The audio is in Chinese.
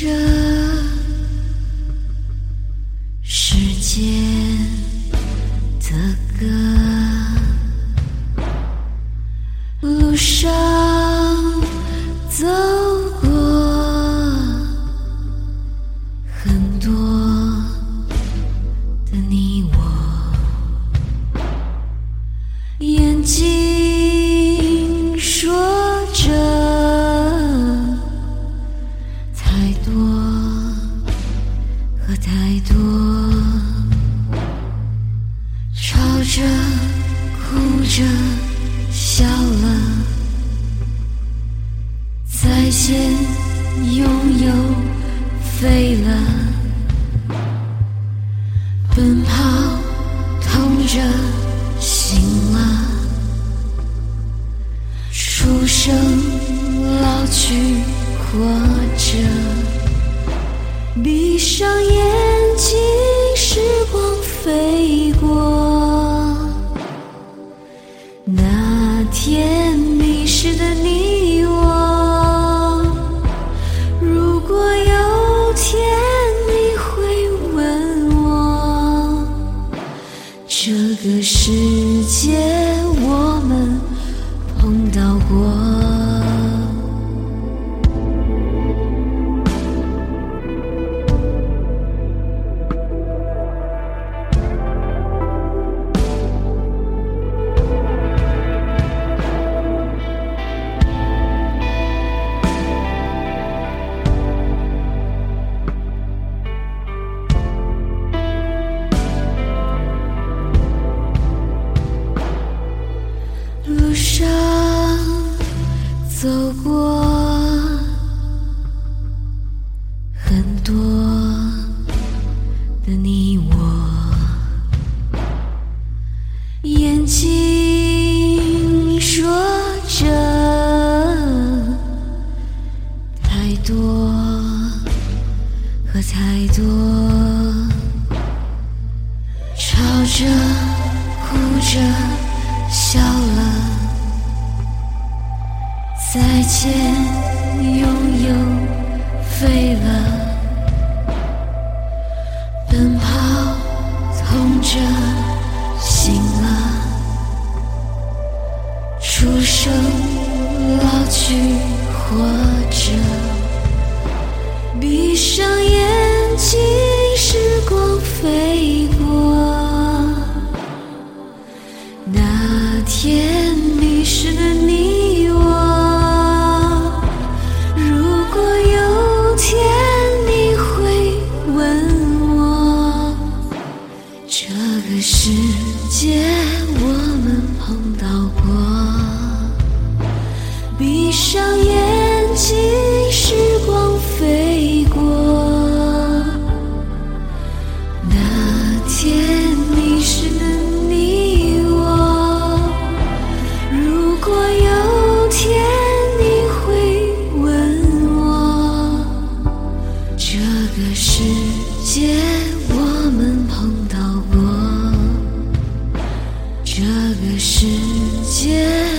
这世界的歌，路上走过很多的你我，眼睛。和太多，吵着哭着笑了，再见拥有飞了，奔跑痛着醒了，出生老去活。闭上眼睛，时光飞过。那天迷失的你我，如果有天你会问我，这个世界我们碰到过。走过很多的你我，眼睛说着太多和太多，吵着哭着。笑了，再见，拥有飞了，奔跑痛着醒了，出生老去活着，闭上眼睛，时光飞过。那天迷失闭上眼睛，时光飞过。那天你是你，我如果有天你会问我，这个世界我们碰到过，这个世界。